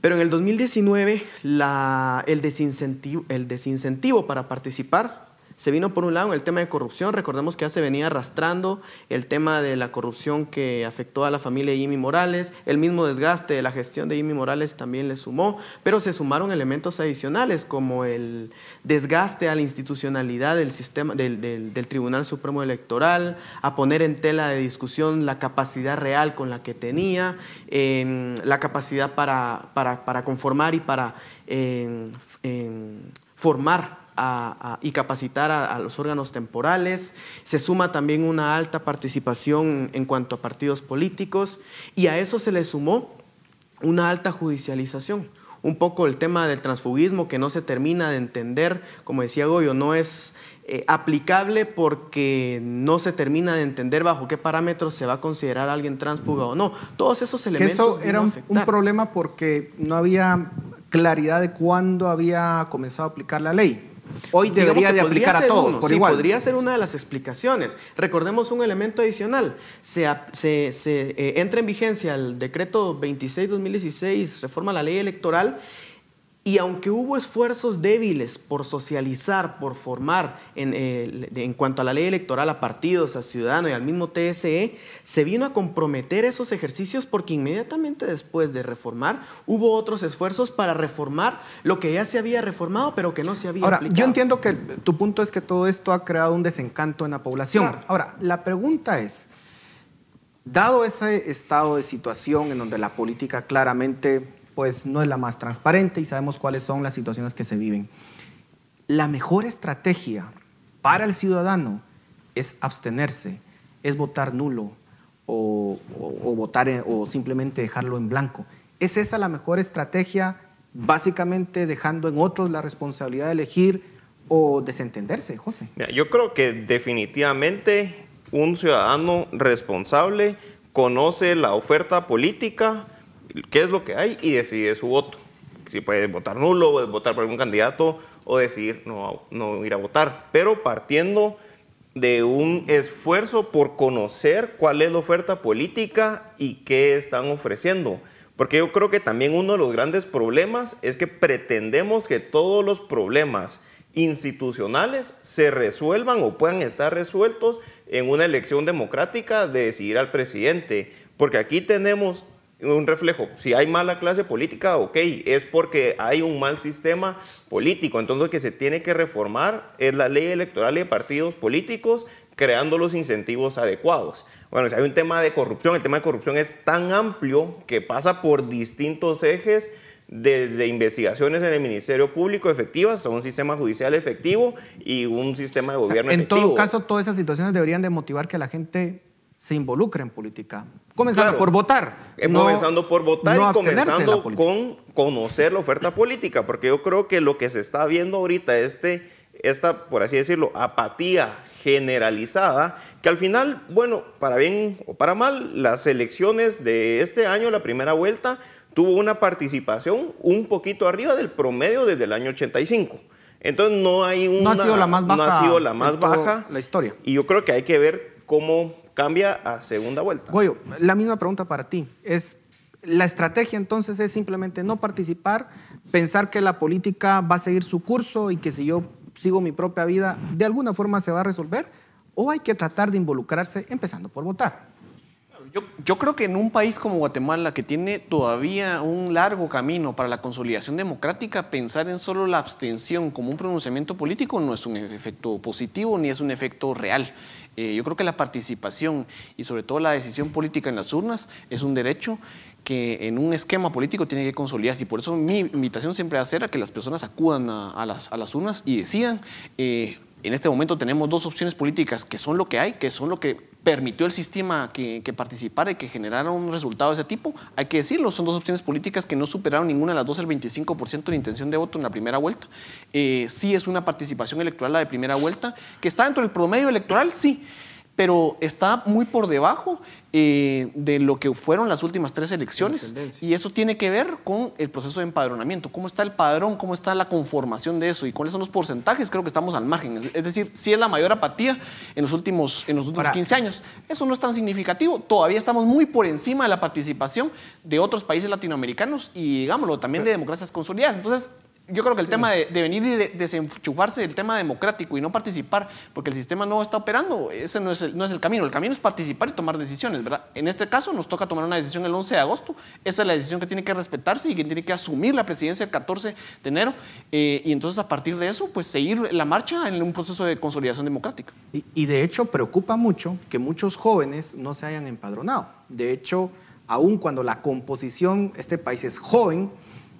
S9: Pero en el 2019, la, el, el desincentivo para participar se vino por un lado el tema de corrupción, recordemos que ya se venía arrastrando el tema de la corrupción que afectó a la familia de Jimmy Morales, el mismo desgaste de la gestión de Jimmy Morales también le sumó, pero se sumaron elementos adicionales como el desgaste a la institucionalidad del sistema del, Tribunal Supremo Electoral, a poner en tela de discusión la capacidad real con la que tenía, la capacidad para, para, conformar y para formar y capacitar a, los órganos temporales. Se suma también una alta participación en cuanto a partidos políticos y a eso se le sumó una alta judicialización. Un poco el tema del transfugismo que no se termina de entender, como decía Goyo, no es eh, aplicable porque no se termina de entender bajo qué parámetros se va a considerar a alguien transfuga o no. Todos esos elementos.
S6: eso era un, un, problema porque no había claridad de cuándo había comenzado a aplicar la ley. Hoy debería de aplicar a todos por igual.
S9: Podría ser una de las explicaciones. Recordemos un elemento adicional. Se, eh, entra en vigencia el decreto 26-2016, reforma la ley electoral Y aunque hubo esfuerzos débiles por socializar, por formar en, eh, en, cuanto a la ley electoral a partidos, a ciudadanos y al mismo TSE, se vino a comprometer esos ejercicios porque inmediatamente después de reformar hubo otros esfuerzos para reformar lo que ya se había reformado pero que no se había
S6: Ahora,
S9: aplicado.
S6: yo entiendo que tu punto es que todo esto ha creado un desencanto en la población.
S9: Claro.
S6: Ahora, la pregunta es, dado ese estado de situación en donde la política claramente pues no es la más transparente y sabemos cuáles son las situaciones que se viven. La mejor estrategia para el ciudadano es abstenerse, es votar nulo o, votar o simplemente dejarlo en blanco. ¿Es esa la mejor estrategia, básicamente dejando en otros la responsabilidad de elegir o desentenderse, José?
S7: Yo creo que definitivamente un ciudadano responsable conoce la oferta política, qué es lo que hay y decide su voto. Si puede votar nulo, puede votar por algún candidato o decidir no, no ir a votar, pero partiendo de un esfuerzo por conocer cuál es la oferta política y qué están ofreciendo. Porque yo creo que también uno de los grandes problemas es que pretendemos que todos los problemas institucionales se resuelvan o puedan estar resueltos en una elección democrática de decidir al presidente. Porque aquí tenemos un reflejo. Si hay mala clase política, ok, es porque hay un mal sistema político. Entonces lo que se tiene que reformar es la ley electoral y de partidos políticos, creando los incentivos adecuados. Bueno, si hay un tema de corrupción, el tema de corrupción es tan amplio que pasa por distintos ejes, desde investigaciones en el Ministerio Público efectivas hasta un sistema judicial efectivo y un sistema de
S6: O sea,
S7: gobierno
S6: en
S7: efectivo.
S6: todo caso, todas esas situaciones deberían de motivar que la gente se involucre en política. Comenzando
S7: Claro.
S6: por votar.
S7: Eh,
S6: no-
S7: comenzando por votar
S6: no
S7: y comenzando con conocer la oferta política, porque yo creo que lo que se está viendo ahorita, este, esta, por así decirlo, apatía generalizada, que al final, bueno, para bien o para mal, las elecciones de este año, la primera vuelta, tuvo una participación un poquito arriba del promedio desde el año 85. Entonces no hay una,
S6: No ha sido la más
S7: no
S6: baja
S7: ha sido la más baja
S6: la historia.
S7: Y yo creo que hay que ver cómo cambia a segunda vuelta.
S6: Goyo, la misma pregunta para ti. Es la estrategia entonces es simplemente no participar, pensar que la política va a seguir su curso y que si yo sigo mi propia vida de alguna forma se va a resolver o hay que tratar de involucrarse empezando por votar.
S8: Yo, yo creo que en un país como Guatemala, que tiene todavía un largo camino para la consolidación democrática, pensar en solo la abstención como un pronunciamiento político no es un efecto positivo ni es un efecto real. Eh, yo creo que la participación y sobre todo la decisión política en las urnas es un derecho que en un esquema político tiene que consolidarse y por eso mi invitación siempre va a ser a que las personas acudan a, las, a las urnas y decidan. eh, en este momento tenemos dos opciones políticas que son lo que hay, que son lo que permitió el sistema que, participara y que generara un resultado de ese tipo. Hay que decirlo, son dos opciones políticas que no superaron ninguna de las dos el 25% de intención de voto en la primera vuelta. Eh, sí es una participación electoral la de primera vuelta, que está dentro del promedio electoral, sí, pero está muy por debajo eh, de lo que fueron las últimas tres elecciones. Y eso tiene que ver con el proceso de empadronamiento. ¿Cómo está el padrón? ¿Cómo está la conformación de eso? ¿Y cuáles son los porcentajes? Creo que estamos al margen. Es decir, si es la mayor apatía en los últimos, en los últimos
S6: Ahora-
S8: 15 años. Eso no es tan significativo. Todavía estamos muy por encima de la participación de otros países latinoamericanos y, digámoslo, también de democracias consolidadas. Entonces, yo creo que el tema de, de venir y de, desenchufarse del tema democrático y no participar porque el sistema no está operando, ese no es, el, no es el camino. El camino es participar y tomar decisiones, ¿verdad? En este caso nos toca tomar una decisión el 11 de agosto. Esa es la decisión que tiene que respetarse y que tiene que asumir la presidencia el 14 de enero. Eh, y entonces a partir de eso, pues seguir la marcha en un proceso de consolidación democrática.
S6: Y, y de hecho preocupa mucho que muchos jóvenes no se hayan empadronado. De hecho, aun cuando la composición, este país es joven,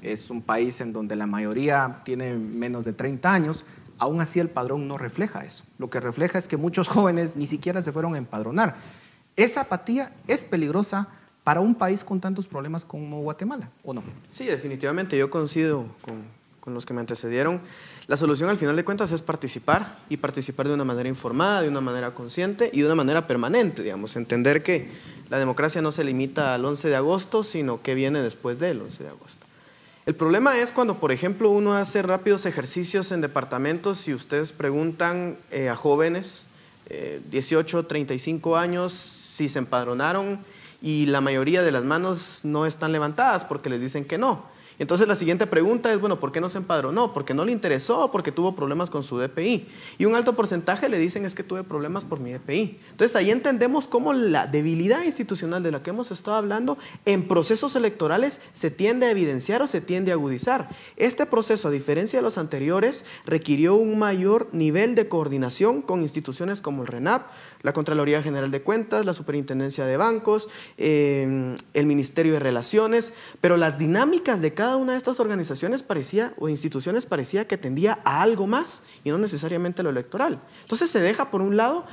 S6: es un país en donde la mayoría tiene menos de 30 años, aún así el padrón no refleja eso. Lo que refleja es que muchos jóvenes ni siquiera se fueron a empadronar. Esa apatía es peligrosa para un país con tantos problemas como Guatemala, ¿o no?
S9: Sí, definitivamente, yo coincido con, los que me antecedieron. La solución al final de cuentas es participar y participar de una manera informada, de una manera consciente y de una manera permanente, digamos, entender que la democracia no se limita al 11 de agosto, sino que viene después del 11 de agosto. El problema es cuando, por ejemplo, uno hace rápidos ejercicios en departamentos y ustedes preguntan eh, a jóvenes, eh, 18, 35 años, si se empadronaron y la mayoría de las manos no están levantadas porque les dicen que no. Entonces la siguiente pregunta es, bueno, ¿por qué no se empadronó? Porque no le interesó, porque tuvo problemas con su DPI. Y un alto porcentaje le dicen es que tuve problemas por mi DPI. Entonces ahí entendemos cómo la debilidad institucional de la que hemos estado hablando en procesos electorales se tiende a evidenciar o se tiende a agudizar. Este proceso, a diferencia de los anteriores, requirió un mayor nivel de coordinación con instituciones como el RENAP, la Contraloría General de Cuentas, la Superintendencia de Bancos, eh, el Ministerio de Relaciones, pero las dinámicas de cada una de estas organizaciones parecía o instituciones parecía que tendía a algo más y no necesariamente lo electoral. Entonces se deja por un lado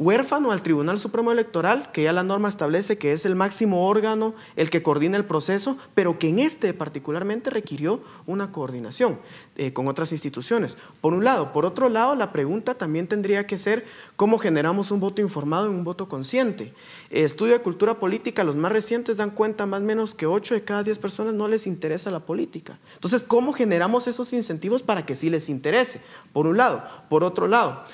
S9: huérfano al Tribunal Supremo Electoral, que ya la norma establece que es el máximo órgano, el que coordina el proceso, pero que en este particularmente requirió una coordinación eh, con otras instituciones. Por un lado. Por otro lado, la pregunta también tendría que ser cómo generamos un voto informado en un voto consciente. estudio de cultura política, los más recientes dan cuenta más o menos que 8 de cada 10 personas no les interesa la política. Entonces, ¿cómo generamos esos incentivos para que sí les interese? Por un lado. Por otro lado,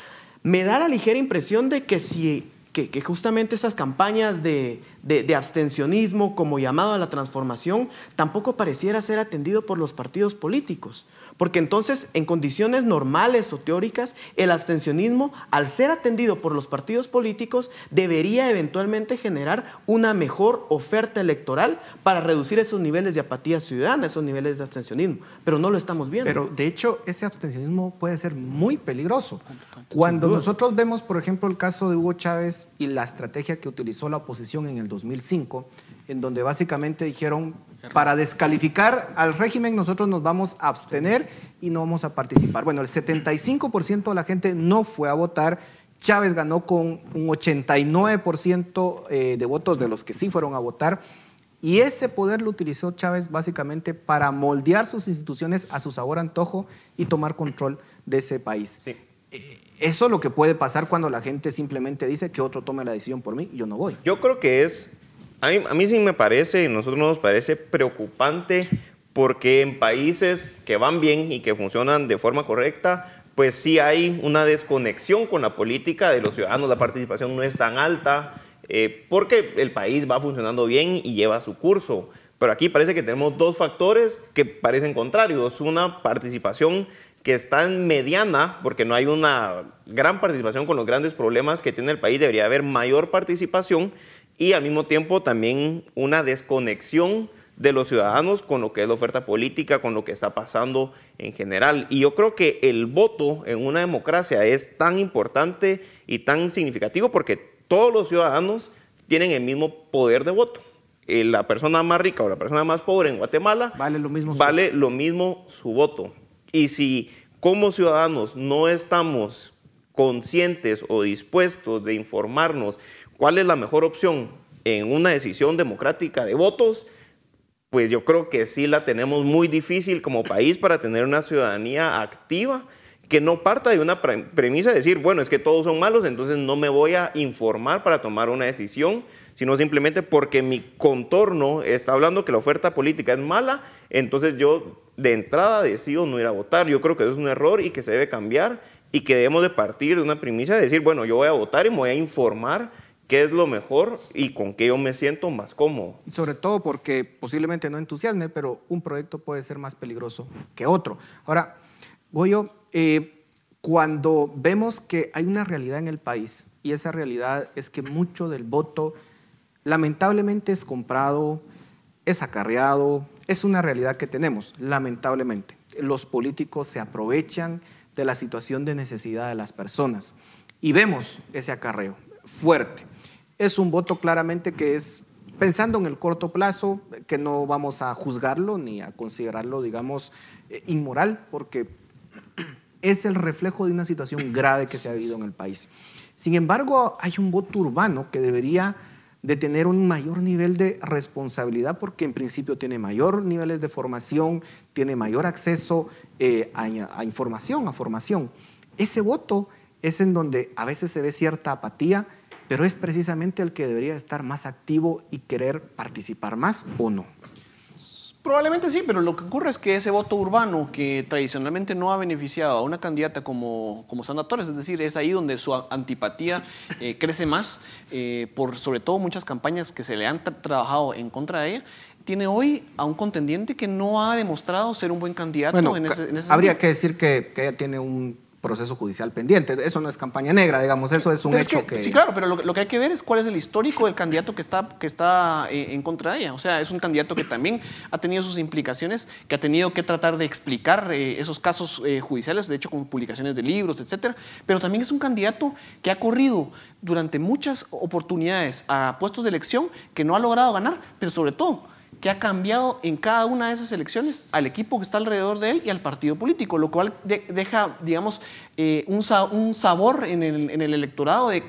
S9: me da la ligera impresión de que si que, justamente esas campañas de, de, abstencionismo como llamado a la transformación tampoco pareciera ser atendido por los partidos políticos. Porque entonces, en condiciones normales o teóricas, el abstencionismo, al ser atendido por los partidos políticos, debería eventualmente generar una mejor oferta electoral para reducir esos niveles de apatía ciudadana, esos niveles de abstencionismo. Pero no lo estamos viendo.
S6: Pero de hecho, ese abstencionismo puede ser muy peligroso. Cuando nosotros vemos, por ejemplo, el caso de Hugo Chávez y la estrategia que utilizó la oposición en el 2005, en donde básicamente dijeron, para descalificar al régimen nosotros nos vamos a abstener y no vamos a participar. Bueno, el 75% de la gente no fue a votar. Chávez ganó con un 89% eh, de votos de los que sí fueron a votar. Y ese poder lo utilizó Chávez básicamente para moldear sus instituciones a su sabor antojo y tomar control de ese país. Eh, eso es lo que puede pasar cuando la gente simplemente dice que otro tome la decisión por mí y yo no voy.
S7: Yo creo que es a mí, sí me parece, y a nosotros nos parece preocupante porque en países que van bien y que funcionan de forma correcta, pues sí hay una desconexión con la política de los ciudadanos, la participación no es tan alta, eh, porque el país va funcionando bien y lleva su curso. Pero aquí parece que tenemos dos factores que parecen contrarios. Una participación que está en mediana, porque no hay una gran participación con los grandes problemas que tiene el país, debería haber mayor participación y al mismo tiempo también una desconexión de los ciudadanos con lo que es la oferta política, con lo que está pasando en general. Y yo creo que el voto en una democracia es tan importante y tan significativo porque todos los ciudadanos tienen el mismo poder de voto. Eh, la persona más rica o la persona más pobre en Guatemala
S6: vale lo mismo
S7: vale lo mismo su voto. Y si como ciudadanos no estamos conscientes o dispuestos de informarnos cuál es la mejor opción en una decisión democrática de votos, pues yo creo que sí la tenemos muy difícil como país para tener una ciudadanía activa que no parta de una premisa de decir, bueno, es que todos son malos, entonces no me voy a informar para tomar una decisión, sino simplemente porque mi contorno está hablando que la oferta política es mala, entonces yo de entrada decido no ir a votar. Yo creo que eso es un error y que se debe cambiar y que debemos de partir de una premisa de decir, bueno, yo voy a votar y me voy a informar qué es lo mejor y con qué yo me siento más cómodo.
S6: Sobre todo porque posiblemente no entusiasme, pero un proyecto puede ser más peligroso que otro. Ahora, Goyo, eh, cuando vemos que hay una realidad en el país y esa realidad es que mucho del voto lamentablemente es comprado, es acarreado, es una realidad que tenemos, lamentablemente. Los políticos se aprovechan de la situación de necesidad de las personas y vemos ese acarreo fuerte. Es un voto claramente que es pensando en el corto plazo, que no vamos a juzgarlo ni a considerarlo, digamos, eh, inmoral, porque es el reflejo de una situación grave que se ha vivido en el país. Sin embargo, hay un voto urbano que debería de tener un mayor nivel de responsabilidad porque en principio tiene mayor niveles de formación, tiene mayor acceso eh, a información, a formación. Ese voto es en donde a veces se ve cierta apatía, pero es precisamente el que debería estar más activo y querer participar más o no.
S8: Probablemente sí, pero lo que ocurre es que ese voto urbano que tradicionalmente no ha beneficiado a una candidata como, como Sandra Torres, es decir, es ahí donde su antipatía eh, crece más, eh, por sobre todo muchas campañas que se le han trabajado en contra de ella, tiene hoy a un contendiente que no ha demostrado ser un buen candidato en ese, en
S6: Habría que decir que, que ella tiene un proceso judicial pendiente. Eso no es campaña negra, digamos, eso es un hecho que,
S8: Sí, claro, pero lo, que hay que ver es cuál es el histórico del candidato que está, que está eh, en contra de ella. O sea, es un candidato que también ha tenido sus implicaciones, que ha tenido que tratar de explicar eh, esos casos eh, judiciales, de hecho, con publicaciones de libros, etcétera. Pero también es un candidato que ha corrido durante muchas oportunidades a puestos de elección que no ha logrado ganar, pero sobre todo que ha cambiado en cada una de esas elecciones al equipo que está alrededor de él y al partido político, lo cual deja, digamos, eh, un, un, sabor en el, en el electorado de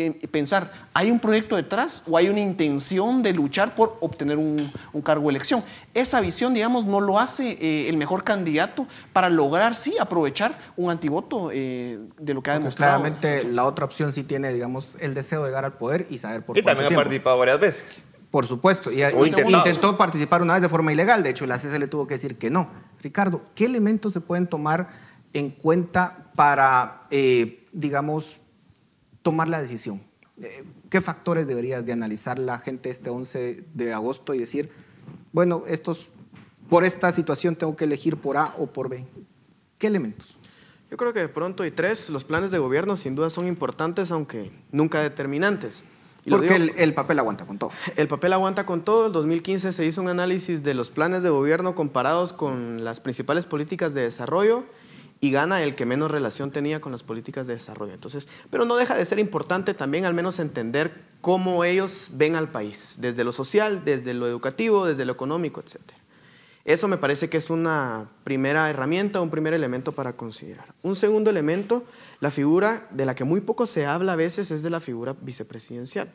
S8: eh, pensar, ¿hay un proyecto detrás o hay una intención de luchar por obtener un, un cargo de elección? Esa visión, digamos, no lo hace eh, el mejor candidato para lograr, sí, aprovechar un antivoto de lo que ha demostrado.
S6: Claramente la otra opción sí tiene, digamos, el deseo de llegar al poder y saber por qué.
S7: Y también ha participado varias veces.
S6: Por supuesto, y, intentó participar una vez de forma ilegal, de hecho la CC le tuvo que decir que no. Ricardo, ¿qué elementos se pueden tomar en cuenta para, eh, digamos, tomar la decisión? Eh, ¿Qué factores deberías de analizar la gente este 11 de agosto y decir, bueno, estos, por esta situación tengo que elegir por A o por B? ¿Qué elementos?
S9: Yo creo que de pronto hay tres. Los planes de gobierno sin duda son importantes, aunque nunca determinantes.
S6: Porque el, papel aguanta con todo.
S9: El papel aguanta con todo. En 2015 se hizo un análisis de los planes de gobierno comparados con las principales políticas de desarrollo y gana el que menos relación tenía con las políticas de desarrollo. Entonces, pero no deja de ser importante también al menos entender cómo ellos ven al país, desde lo social, desde lo educativo, desde lo económico, etc. Eso me parece que es una primera herramienta, un primer elemento para considerar. Un segundo elemento, la figura de la que muy poco se habla a veces es de la figura vicepresidencial.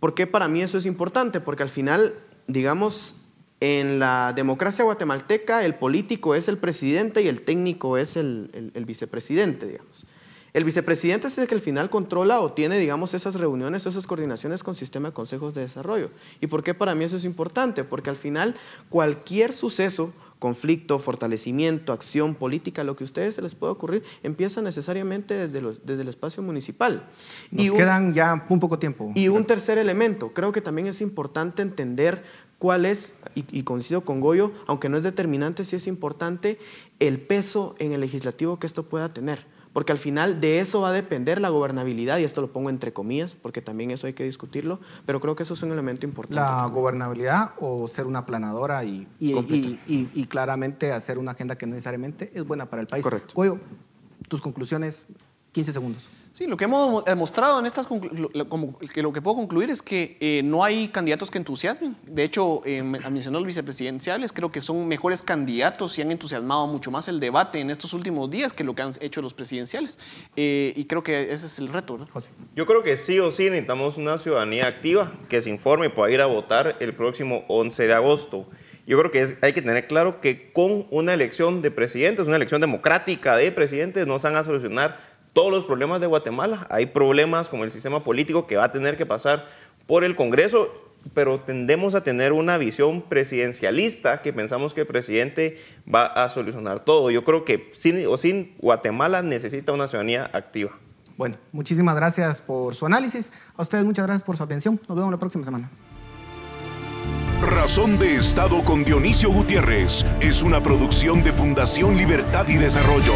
S9: ¿Por qué para mí eso es importante? Porque al final, digamos, en la democracia guatemalteca el político es el presidente y el técnico es el, el vicepresidente, digamos. El vicepresidente es el que al final controla o tiene, digamos, esas reuniones o esas coordinaciones con sistema de consejos de desarrollo. ¿Y por qué para mí eso es importante? Porque al final cualquier suceso, conflicto, fortalecimiento, acción política, lo que a ustedes se les pueda ocurrir, empieza necesariamente desde, desde el espacio municipal.
S6: Nos y quedan ya un poco tiempo.
S9: Y un tercer elemento, creo que también es importante entender cuál es, y, y, coincido con Goyo, aunque no es determinante, sí es importante el peso en el legislativo que esto pueda tener porque al final de eso va a depender la gobernabilidad, y esto lo pongo entre comillas, porque también eso hay que discutirlo, pero creo que eso es un elemento importante.
S6: La gobernabilidad o ser una planadora y, y, claramente hacer una agenda que necesariamente es buena para el país.
S9: Correcto.
S6: Goyo, tus conclusiones, 15 segundos.
S8: Sí, lo que hemos demostrado en estas como que lo que puedo concluir es que eh, no hay candidatos que entusiasmen. De hecho, eh, mencionó los vicepresidenciales, creo que son mejores candidatos y han entusiasmado mucho más el debate en estos últimos días que lo que han hecho los presidenciales. Eh, y creo que ese es el reto. ¿no?
S7: Yo creo que sí o sí necesitamos una ciudadanía activa que se informe y pueda ir a votar el próximo 11 de agosto. Yo creo que hay que tener claro que con una elección de presidentes, una elección democrática de presidentes, no se van a solucionar todos los problemas de Guatemala. Hay problemas como el sistema político que va a tener que pasar por el Congreso, pero tendemos a tener una visión presidencialista que pensamos que el presidente va a solucionar todo. Yo creo que sin o sin Guatemala necesita una ciudadanía activa.
S6: Bueno, muchísimas gracias por su análisis. A ustedes muchas gracias por su atención. Nos vemos la próxima semana.
S1: Razón de Estado con Dionisio Gutiérrez es una producción de Fundación Libertad y Desarrollo.